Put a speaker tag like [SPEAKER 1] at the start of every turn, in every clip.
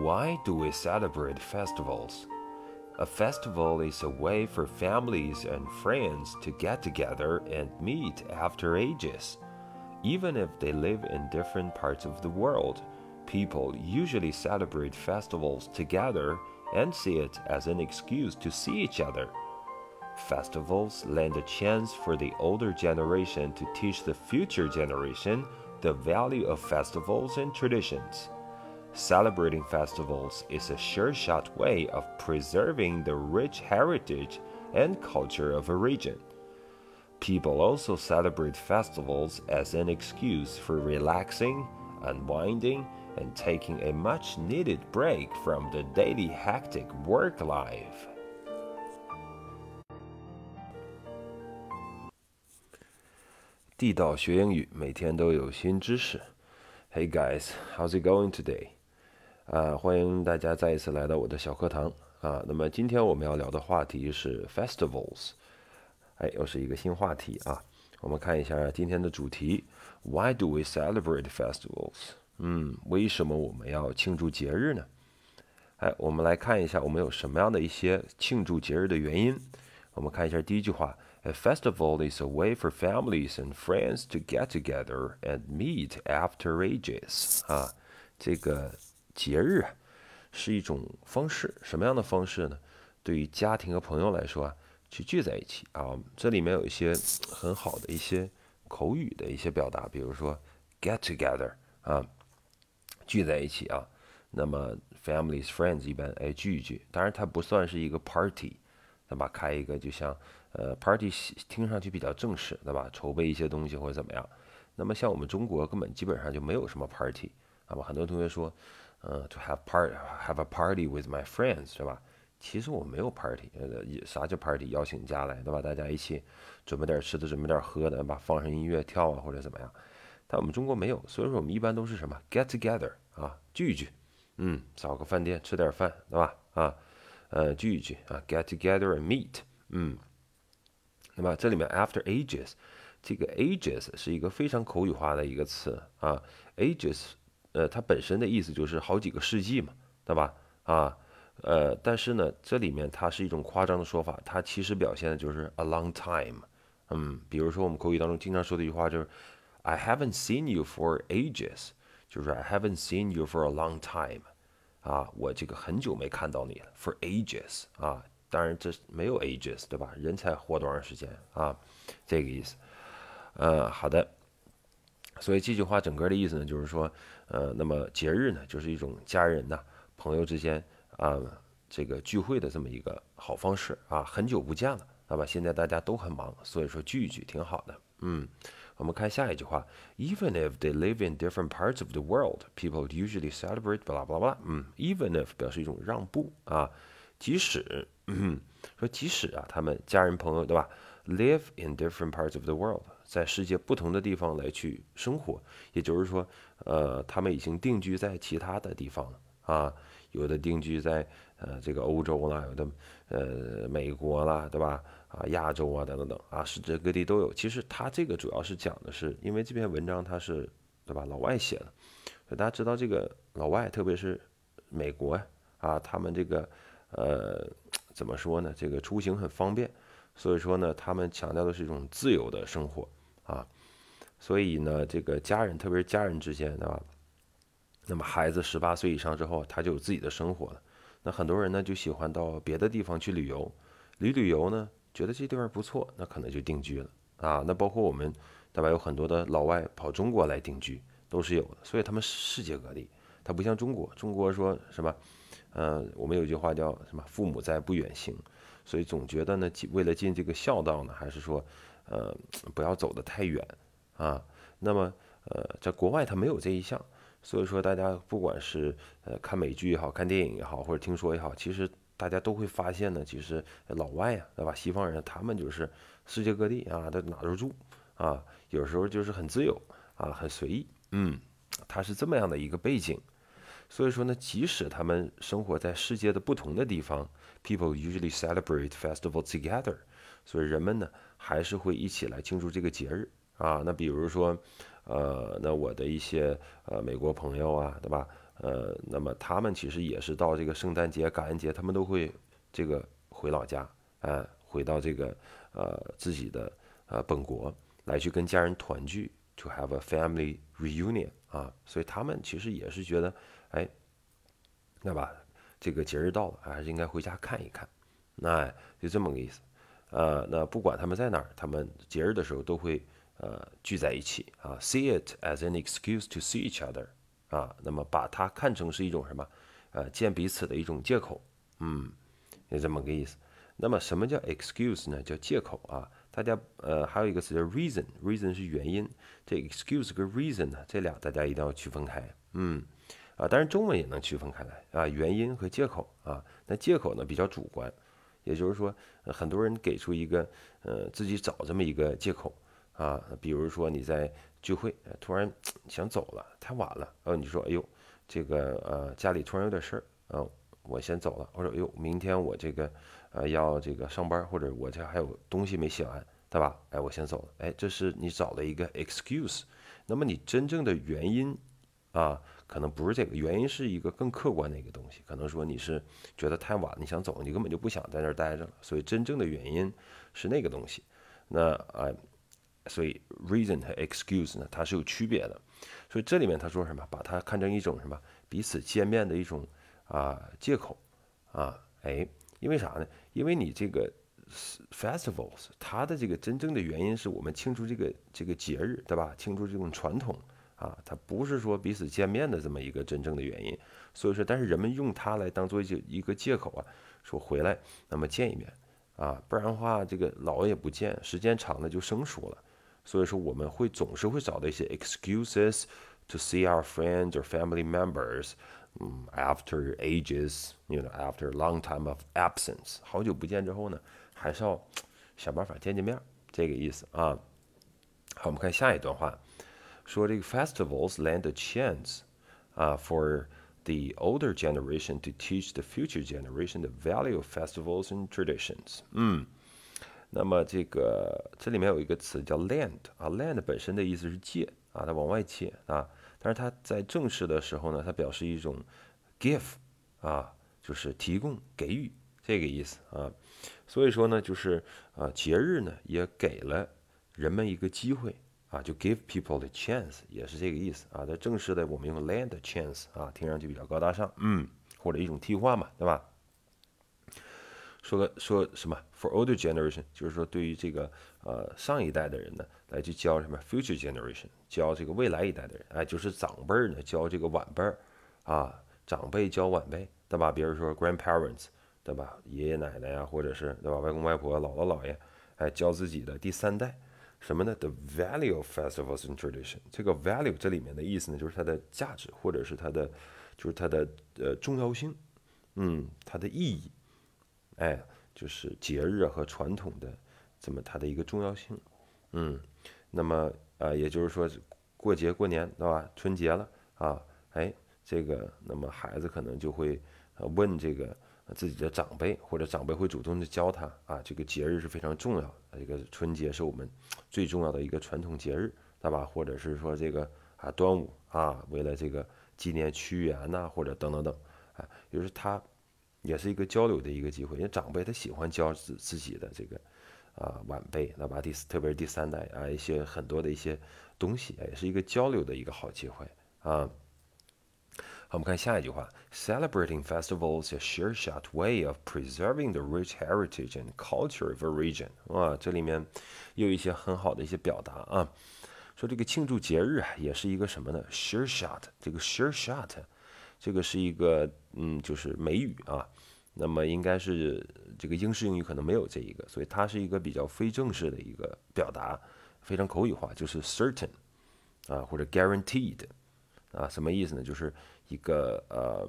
[SPEAKER 1] Why do we celebrate festivals? A festival is a way for families and friends to get together and meet after ages. Even if they live in different parts of the world, people usually celebrate festivals together and see it as an excuse to see each other. Festivals lend a chance for the older generation to teach the future generation the value of festivals and traditions. Celebrating festivals is a sure shot way of preserving the rich heritage and culture of a region. People also celebrate festivals as an excuse for relaxing, unwinding, and taking a much needed break from the daily hectic work life. Hey guys, how's it going today? 啊，欢迎大家再一次来到我的小课堂啊。那么今天我们要聊的话题是 festivals，哎，又是一个新话题啊。我们看一下今天的主题：Why do we celebrate festivals？嗯，为什么我们要庆祝节日呢？哎，我们来看一下我们有什么样的一些庆祝节日的原因。我们看一下第一句话。A festival is a way for families and friends to get together and meet after ages. 啊，这个节日啊，是一种方式，什么样的方式呢？对于家庭和朋友来说啊，去聚在一起啊。这里面有一些很好的一些口语的一些表达，比如说 get together 啊，聚在一起啊。那么 families friends 一般哎聚一聚，当然它不算是一个 party，对吧？开一个就像。呃，party 听上去比较正式，对吧？筹备一些东西或者怎么样。那么像我们中国根本基本上就没有什么 party，好吧？很多同学说，呃，to have part，have a party with my friends，对吧？其实我没有 party，呃，啥叫 party？邀请家来，对吧？大家一起准备点吃的，准备点喝的，对吧？放上音乐跳啊或者怎么样。但我们中国没有，所以说我们一般都是什么 get together 啊，聚一聚，嗯，找个饭店吃点饭，对吧？啊，呃，聚一聚啊，get together and meet，嗯。那么这里面 after ages，这个 ages 是一个非常口语化的一个词啊，ages，呃，它本身的意思就是好几个世纪嘛，对吧？啊，呃，但是呢，这里面它是一种夸张的说法，它其实表现的就是 a long time。嗯，比如说我们口语当中经常说的一句话就是 I haven't seen you for ages，就是 I haven't seen you for a long time，啊，我这个很久没看到你了，for ages，啊。当然，这没有 ages，对吧？人才活多长时间啊？这个意思。呃，好的。所以这句话整个的意思呢，就是说，呃，那么节日呢，就是一种家人呐、朋友之间啊，这个聚会的这么一个好方式啊。很久不见了，好吧？现在大家都很忙，所以说聚一聚挺好的。嗯，我们看下一句话：Even if they live in different parts of the world, people usually celebrate blah blah blah。嗯，even if 表示一种让步啊。即使，嗯，说即使啊，他们家人朋友，对吧？Live in different parts of the world，在世界不同的地方来去生活，也就是说，呃，他们已经定居在其他的地方了啊。有的定居在呃这个欧洲啦，有的呃美国啦，对吧？啊，亚洲啊，等等等啊，世界各地都有。其实他这个主要是讲的是，因为这篇文章他是对吧？老外写的，大家知道这个老外，特别是美国啊，他们这个。呃，怎么说呢？这个出行很方便，所以说呢，他们强调的是一种自由的生活啊。所以呢，这个家人，特别是家人之间，对吧？那么孩子十八岁以上之后，他就有自己的生活了。那很多人呢，就喜欢到别的地方去旅游，旅旅游呢，觉得这地方不错，那可能就定居了啊。那包括我们，对吧？有很多的老外跑中国来定居，都是有的。所以他们世界各地，他不像中国，中国说什么？嗯，我们有句话叫什么？父母在，不远行。所以总觉得呢，为了尽这个孝道呢，还是说，呃，不要走得太远啊。那么，呃，在国外他没有这一项，所以说大家不管是呃看美剧也好看电影也好，或者听说也好，其实大家都会发现呢，其实老外呀，对吧？西方人他们就是世界各地啊，他哪都住啊，有时候就是很自由啊，很随意。嗯，他是这么样的一个背景。所以说呢，即使他们生活在世界的不同的地方，people usually celebrate festival together。所以人们呢，还是会一起来庆祝这个节日啊。那比如说，呃，那我的一些呃美国朋友啊，对吧？呃，那么他们其实也是到这个圣诞节、感恩节，他们都会这个回老家，哎，回到这个呃自己的呃本国来去跟家人团聚，to have a family reunion 啊，所以他们其实也是觉得，哎，那吧，这个节日到了，还是应该回家看一看，那就这么个意思，呃，那不管他们在哪儿，他们节日的时候都会呃聚在一起啊，see it as an excuse to see each other。啊，那么把它看成是一种什么？呃，见彼此的一种借口，嗯，就这么个意思。那么什么叫 excuse 呢？叫借口啊。大家呃还有一个词叫 reason，reason 是原因。这 excuse 跟 reason 呢，这俩大家一定要区分开。嗯，啊，当然中文也能区分开来啊，原因和借口啊。那借口呢比较主观，也就是说很多人给出一个呃自己找这么一个借口啊，比如说你在。聚会，突然想走了，太晚了。然后你说：“哎呦，这个呃，家里突然有点事儿，嗯，我先走了。”或者：“哎呦，明天我这个呃要这个上班，或者我这还有东西没写完，对吧？哎，我先走了。哎，这是你找了一个 excuse。那么你真正的原因啊，可能不是这个原因，是一个更客观的一个东西。可能说你是觉得太晚，你想走，你根本就不想在那儿待着了。所以真正的原因是那个东西。那啊。所以，reason 和 excuse 呢，它是有区别的。所以这里面他说什么？把它看成一种什么？彼此见面的一种啊借口啊。哎，因为啥呢？因为你这个 festivals，它的这个真正的原因是我们庆祝这个这个节日，对吧？庆祝这种传统啊，它不是说彼此见面的这么一个真正的原因。所以说，但是人们用它来当做一一个借口啊，说回来那么见一面啊，不然的话这个老也不见，时间长了就生疏了。所以说，我们会总是会找到一些 excuses to see our friends or family members，嗯，after ages，you know，after long time of absence，好久不见之后呢，还是要想办法见见面，这个意思啊。好，我们看下一段话，说这个 festivals lend a chance 啊 for the older generation to teach the future generation the value of festivals and traditions。嗯。那么这个这里面有一个词叫 lend 啊，lend 本身的意思是借啊，它往外借啊，但是它在正式的时候呢，它表示一种 give 啊，就是提供、给予这个意思啊。所以说呢，就是啊，节日呢也给了人们一个机会啊，就 give people the chance 也是这个意思啊。在正式的我们用 lend chance 啊，听上去比较高大上，嗯，或者一种替换嘛，对吧？说个说什么？For older generation，就是说对于这个呃上一代的人呢，来去教什么？Future generation，教这个未来一代的人，哎，就是长辈呢教这个晚辈，啊，长辈教晚辈，对吧？比如说 grandparents，对吧？爷爷奶奶呀，或者是对吧？外公外婆、姥姥姥爷，哎，教自己的第三代，什么呢？The value of festivals and tradition，这个 value 这里面的意思呢，就是它的价值，或者是它的，就是它的呃重要性，嗯，它的意义。哎，就是节日和传统的这么它的一个重要性，嗯，那么啊，也就是说过节过年对吧？春节了啊，哎，这个那么孩子可能就会问这个自己的长辈，或者长辈会主动的教他啊，这个节日是非常重要的，这个春节是我们最重要的一个传统节日，对吧？或者是说这个啊端午啊，为了这个纪念屈原呐，或者等等等，啊，就是他。也是一个交流的一个机会，因为长辈他喜欢教自自己的这个啊晚辈，那吧？第特别是第三代啊，一些很多的一些东西，也是一个交流的一个好机会啊。好，我们看下一句话：Celebrating festivals is a sure-shot way of preserving the rich heritage and culture of a region。哇，这里面又有一些很好的一些表达啊。说这个庆祝节日啊，也是一个什么呢？Sure-shot，这个 sure-shot。这个是一个嗯，就是美语啊，那么应该是这个英式英语可能没有这一个，所以它是一个比较非正式的一个表达，非常口语化，就是 certain 啊或者 guaranteed 啊，什么意思呢？就是一个呃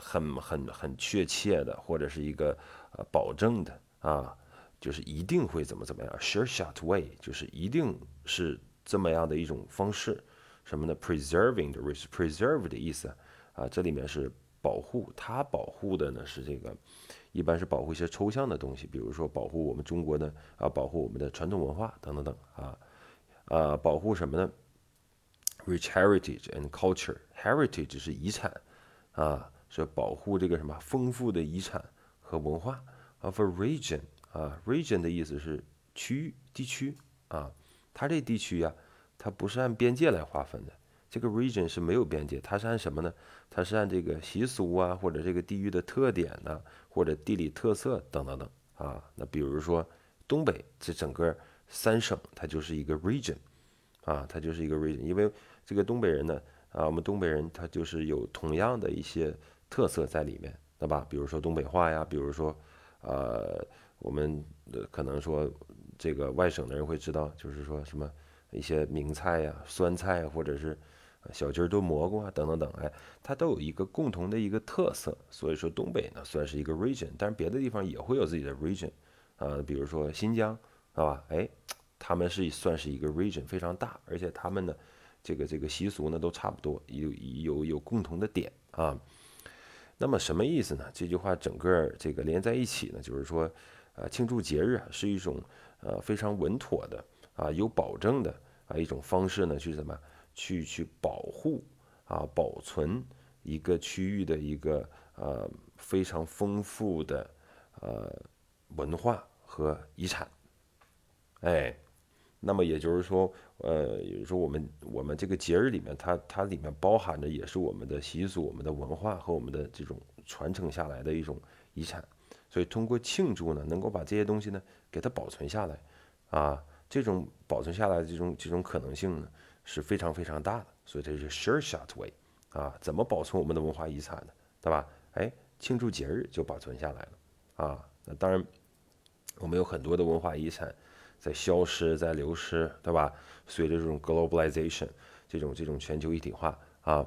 [SPEAKER 1] 很很很确切的，或者是一个呃保证的啊，就是一定会怎么怎么样，sure shot way，就是一定是这么样的一种方式，什么呢？preserving 的 preserve 的意思。啊，这里面是保护，它保护的呢是这个，一般是保护一些抽象的东西，比如说保护我们中国的啊，保护我们的传统文化等等等啊，啊，保护什么呢 rich heritage and culture. Heritage 是遗产啊，是保护这个什么丰富的遗产和文化。Of a region 啊，region 的意思是区域、地区啊。它这地区呀，它不是按边界来划分的。这个 region 是没有边界，它是按什么呢？它是按这个习俗啊，或者这个地域的特点呢，或者地理特色等等等啊。那比如说东北这整个三省，它就是一个 region 啊，它就是一个 region。因为这个东北人呢，啊，我们东北人他就是有同样的一些特色在里面，对吧？比如说东北话呀，比如说，呃，我们可能说这个外省的人会知道，就是说什么一些名菜呀、酸菜呀或者是。小鸡炖蘑菇啊，等等等，哎，它都有一个共同的一个特色，所以说东北呢算是一个 region，但是别的地方也会有自己的 region，啊，比如说新疆，是吧？哎，他们是算是一个 region，非常大，而且他们呢，这个这个习俗呢都差不多，有有有共同的点啊。那么什么意思呢？这句话整个这个连在一起呢，就是说，呃，庆祝节日啊是一种呃非常稳妥的啊有保证的啊一种方式呢，去什么？去去保护啊，保存一个区域的一个呃非常丰富的呃文化和遗产，哎，那么也就是说，呃，也就是说我们我们这个节日里面，它它里面包含的也是我们的习俗、我们的文化和我们的这种传承下来的一种遗产，所以通过庆祝呢，能够把这些东西呢给它保存下来，啊，这种保存下来的这种这种可能性呢。是非常非常大的，所以这是 sure shot way 啊，怎么保存我们的文化遗产呢？对吧？哎，庆祝节日就保存下来了啊。那当然，我们有很多的文化遗产在消失，在流失，对吧？随着这种 globalization 这种这种全球一体化啊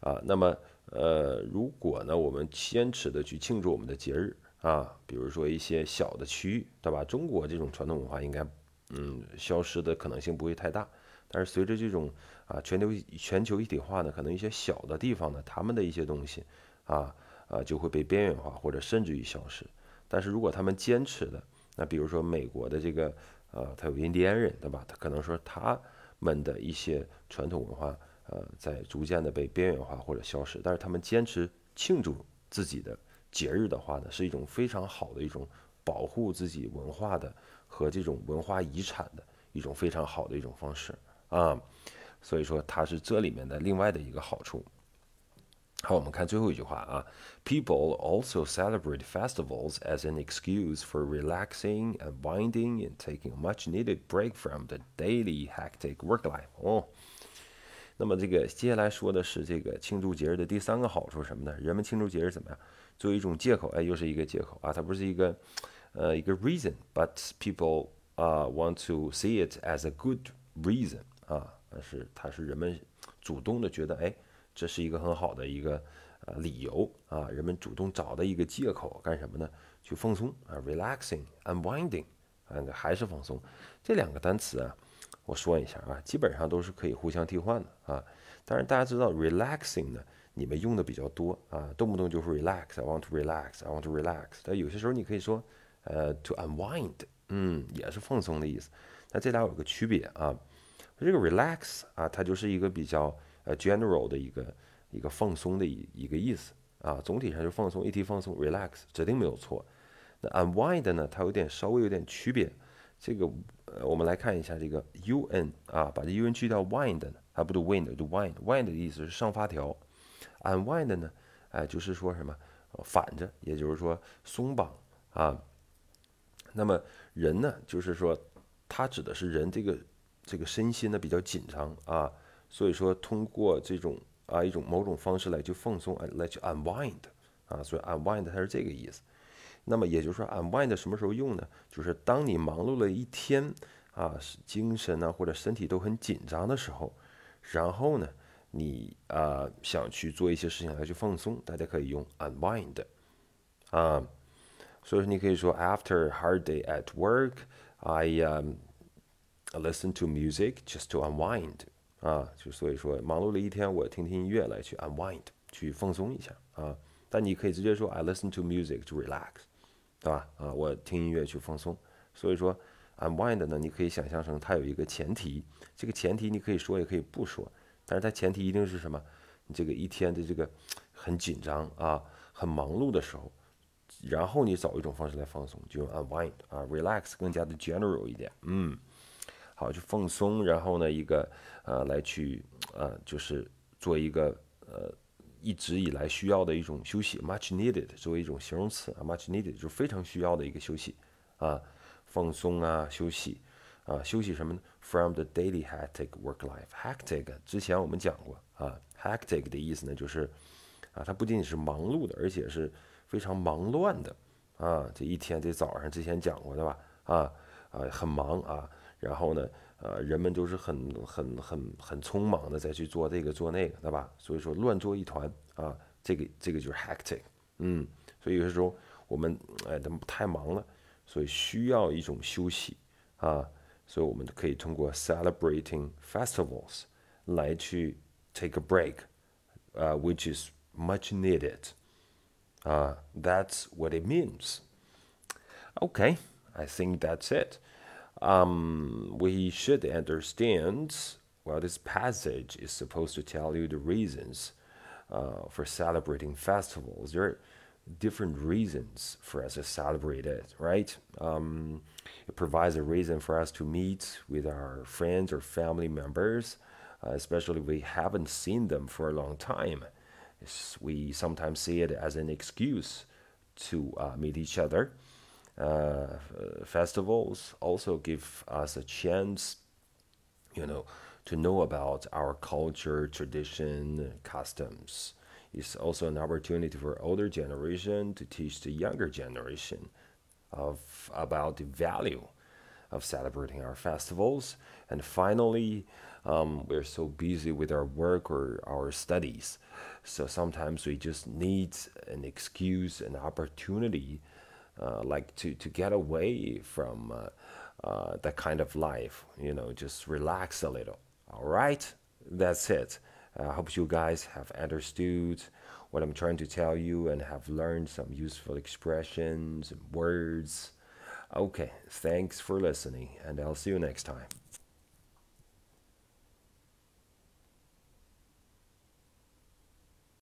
[SPEAKER 1] 啊，那么呃，如果呢，我们坚持的去庆祝我们的节日啊，比如说一些小的区域，对吧？中国这种传统文化应该嗯消失的可能性不会太大。但是随着这种啊全球全球一体化呢，可能一些小的地方呢，他们的一些东西啊啊就会被边缘化或者甚至于消失。但是如果他们坚持的，那比如说美国的这个呃，他有印第安人对吧？他可能说他们的一些传统文化呃在逐渐的被边缘化或者消失。但是他们坚持庆祝自己的节日的话呢，是一种非常好的一种保护自己文化的和这种文化遗产的一种非常好的一种方式。啊，所以说它是这里面的另外的一个好处。好，我们看最后一句话啊，People also celebrate festivals as an excuse for relaxing, unwinding, and taking a much-needed break from the daily hectic work life。哦，那么这个接下来说的是这个庆祝节日的第三个好处什么呢？人们庆祝节日怎么样？作为一种借口，哎，又是一个借口啊，它不是一个呃一个 reason，but people 啊 want to see it as a good reason。啊，是它是人们主动的觉得，哎， 这是一个很好的一个呃理由啊，人们主动找的一个借口干什么呢？去放松啊，relaxing，unwinding，啊，还是放松。这两个单词啊，我说一下啊，基本上都是可以互相替换的啊。当然大家知道 relaxing 呢，你们用的比较多啊，动不动就是 relax，I want to relax，I want to relax。但有些时候你可以说呃 to unwind，嗯，也是放松的意思。那这俩有个区别啊。这个 relax 啊，它就是一个比较呃 general 的一个一个放松的一一个意思啊，总体上就放松，一提放松 relax 指定没有错。那 unwind 呢，它有点稍微有点区别。这个呃，我们来看一下这个 un 啊，把这 un 去掉 wind 呢，还不读 wind，就 wind，wind 的意思是上发条，unwind 呢，哎，就是说什么反着，也就是说松绑啊。那么人呢，就是说它指的是人这个。这个身心呢比较紧张啊，所以说通过这种啊一种某种方式来去放松，来去 unwind 啊，所以 unwind 它是这个意思。那么也就是说 unwind 什么时候用呢？就是当你忙碌了一天啊，精神呢或者身体都很紧张的时候，然后呢你啊想去做一些事情来去放松，大家可以用 unwind 啊。所以说你可以说 after hard day at work，I um Listen to music just to unwind 啊，就所以说忙碌了一天，我听听音乐来去 unwind，去放松一下啊。但你可以直接说 I listen to music to relax，对吧？啊，我听音乐去放松。所以说 unwind 呢，你可以想象成它有一个前提，这个前提你可以说也可以不说，但是它前提一定是什么？你这个一天的这个很紧张啊，很忙碌的时候，然后你找一种方式来放松，就用 unwind 啊，relax 更加的 general 一点，嗯，好，就放松，然后呢，一个呃来去呃就是做一个呃一直以来需要的一种休息，much needed 作为一种形容词啊，much needed 就是非常需要的一个休息啊，放松啊，休息啊，休息什么呢？From the daily hectic work life，hectic 之前我们讲过啊。hectic 的意思呢，就是啊，它不仅仅是忙碌的，而且是非常忙乱的啊。这一天，这早上之前讲过的吧？啊啊，很忙啊。然后呢，呃，人们都是很很很很匆忙的再去做这个做那个，对吧？所以说乱作一团啊。这个这个就是 hectic，嗯。所以有些时候我们哎，他们太忙了，所以需要一种休息啊。所以我们可以通过 celebrating festivals 来去。take a break, uh, which is much needed. Uh, that's what it means. Okay, I think that's it. Um, we should understand well, this passage is supposed to tell you the reasons uh, for celebrating festivals. There are different reasons for us to celebrate it, right? Um, it provides a reason for us to meet with our friends or family members uh, especially if we haven't seen them for a long time. We sometimes see it as an excuse to uh, meet each other. Uh, festivals also give us a chance, you know, to know about our culture, tradition, customs. It's also an opportunity for older generation to teach the younger generation of about the value of celebrating our festivals. And finally, um, we're so busy with our work or our studies. So sometimes we just need an excuse, an opportunity, uh, like to, to get away from uh, uh, that kind of life, you know, just relax a little. All right, that's it. I hope you guys have understood what I'm trying to tell you and have learned some useful expressions and words. Okay, thanks for listening, and I'll see you next time.